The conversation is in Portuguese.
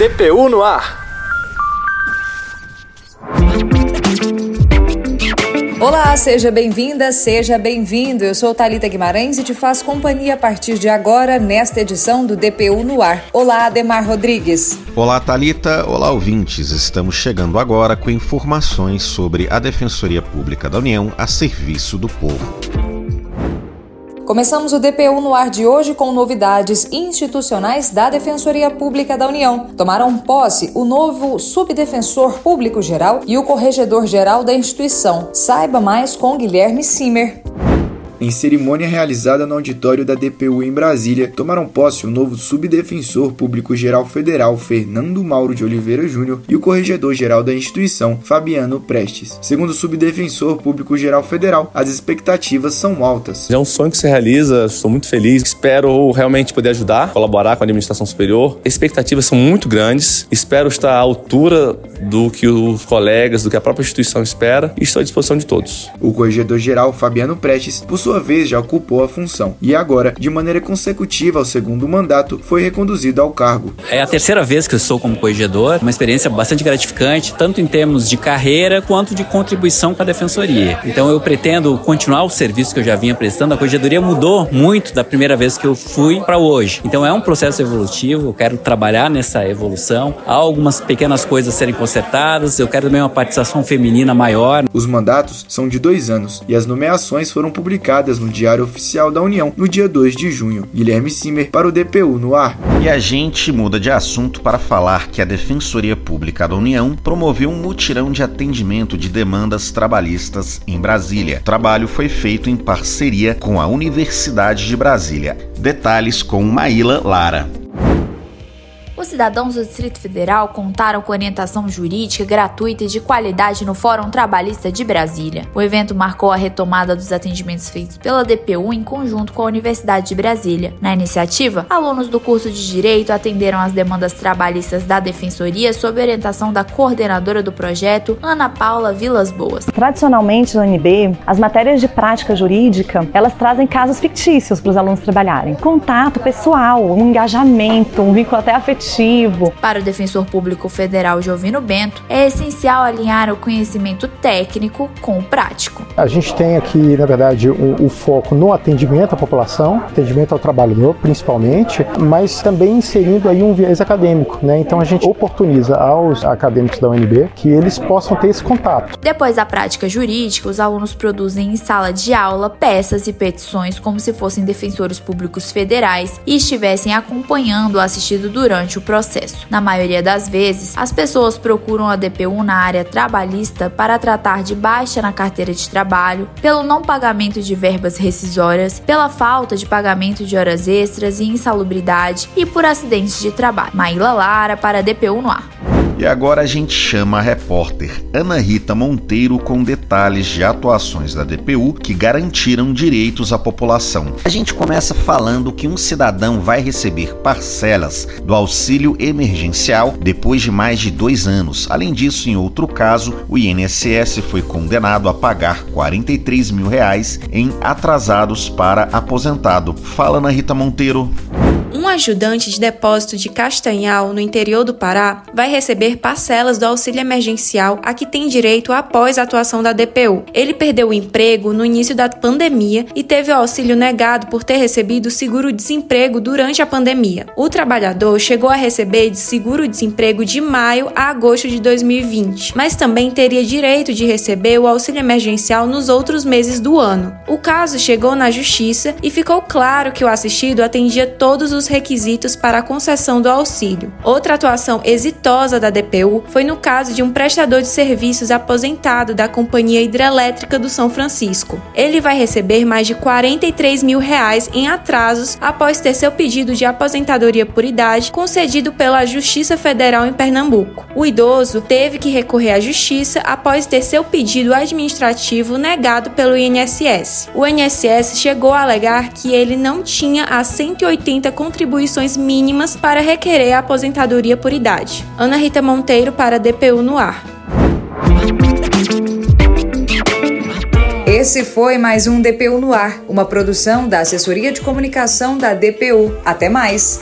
DPU no ar. Olá, seja bem-vinda, seja bem-vindo. Eu sou Talita Guimarães e te faço companhia a partir de agora nesta edição do DPU no ar. Olá, Ademar Rodrigues. Olá, Talita. Olá, ouvintes. Estamos chegando agora com informações sobre a Defensoria Pública da União a serviço do povo. Começamos o DPU no ar de hoje com novidades institucionais da Defensoria Pública da União. Tomaram posse o novo subdefensor público geral e o corregedor geral da instituição. Saiba mais com Guilherme Simmer. Em cerimônia realizada no auditório da DPU em Brasília, tomaram posse o novo subdefensor público-geral federal Fernando Mauro de Oliveira Júnior e o corregedor-geral da instituição Fabiano Prestes. Segundo o subdefensor público-geral federal, as expectativas são altas. É um sonho que se realiza, estou muito feliz, espero realmente poder ajudar, colaborar com a administração superior. As expectativas são muito grandes, espero estar à altura do que os colegas, do que a própria instituição espera e estou à disposição de todos. O corregedor-geral Fabiano Prestes, por sua vez, já ocupou a função e agora, de maneira consecutiva ao segundo mandato, foi reconduzido ao cargo. É a terceira vez que eu estou como corregedor, uma experiência bastante gratificante, tanto em termos de carreira quanto de contribuição com a defensoria. Então eu pretendo continuar o serviço que eu já vinha prestando. A corregedoria mudou muito da primeira vez que eu fui para hoje. Então é um processo evolutivo, eu quero trabalhar nessa evolução. Há algumas pequenas coisas a serem consertadas, eu quero também uma participação feminina maior. Os mandatos são de dois anos e as nomeações foram publicadas publicadas no Diário Oficial da União no dia 2 de junho. Guilherme Simer para o DPU no ar. E a gente muda de assunto para falar que a Defensoria Pública da União promoveu um mutirão de atendimento de demandas trabalhistas em Brasília. O trabalho foi feito em parceria com a Universidade de Brasília. Detalhes com Maíla Lara. Os cidadãos do Distrito Federal contaram com orientação jurídica gratuita e de qualidade no Fórum Trabalhista de Brasília. O evento marcou a retomada dos atendimentos feitos pela DPU em conjunto com a Universidade de Brasília. Na iniciativa, alunos do curso de Direito atenderam às demandas trabalhistas da Defensoria sob orientação da coordenadora do projeto, Ana Paula Vilas Boas. Tradicionalmente no UNB, as matérias de prática jurídica, elas trazem casos fictícios para os alunos trabalharem. Contato pessoal, um engajamento, um vínculo até afetivo para o defensor público federal Jovino Bento, é essencial alinhar o conhecimento técnico com o prático. A gente tem aqui, na verdade, o, o foco no atendimento à população, atendimento ao trabalhador, principalmente, mas também inserindo aí um viés acadêmico, né? Então a gente oportuniza aos acadêmicos da UNB que eles possam ter esse contato. Depois da prática jurídica, os alunos produzem em sala de aula peças e petições como se fossem defensores públicos federais e estivessem acompanhando o assistido durante o processo. Na maioria das vezes, as pessoas procuram a DPU na área trabalhista para tratar de baixa na carteira de trabalho, pelo não pagamento de verbas rescisórias, pela falta de pagamento de horas extras e insalubridade e por acidentes de trabalho. Maíla Lara para a DPU no ar. E agora a gente chama a repórter Ana Rita Monteiro com detalhes de atuações da DPU que garantiram direitos à população. A gente começa falando que um cidadão vai receber parcelas do auxílio emergencial depois de mais de dois anos. Além disso, em outro caso, o INSS foi condenado a pagar 43 mil reais em atrasados para aposentado. Fala, Ana Rita Monteiro. Um ajudante de depósito de Castanhal, no interior do Pará, vai receber parcelas do auxílio emergencial a que tem direito após a atuação da DPU. Ele perdeu o emprego no início da pandemia e teve o auxílio negado por ter recebido seguro-desemprego durante a pandemia. O trabalhador chegou a receber de seguro-desemprego de maio a agosto de 2020, mas também teria direito de receber o auxílio emergencial nos outros meses do ano. O caso chegou na justiça e ficou claro que o assistido atendia todos os os requisitos para a concessão do auxílio. Outra atuação exitosa da DPU foi no caso de um prestador de serviços aposentado da Companhia Hidrelétrica do São Francisco. Ele vai receber mais de 43 mil reais em atrasos após ter seu pedido de aposentadoria por idade concedido pela Justiça Federal em Pernambuco. O idoso teve que recorrer à Justiça após ter seu pedido administrativo negado pelo INSS. O INSS chegou a alegar que ele não tinha as 180 contribuições mínimas para requerer a aposentadoria por idade. Ana Rita Monteiro para DPU no ar. Esse foi mais um DPU no ar, uma produção da Assessoria de Comunicação da DPU. Até mais!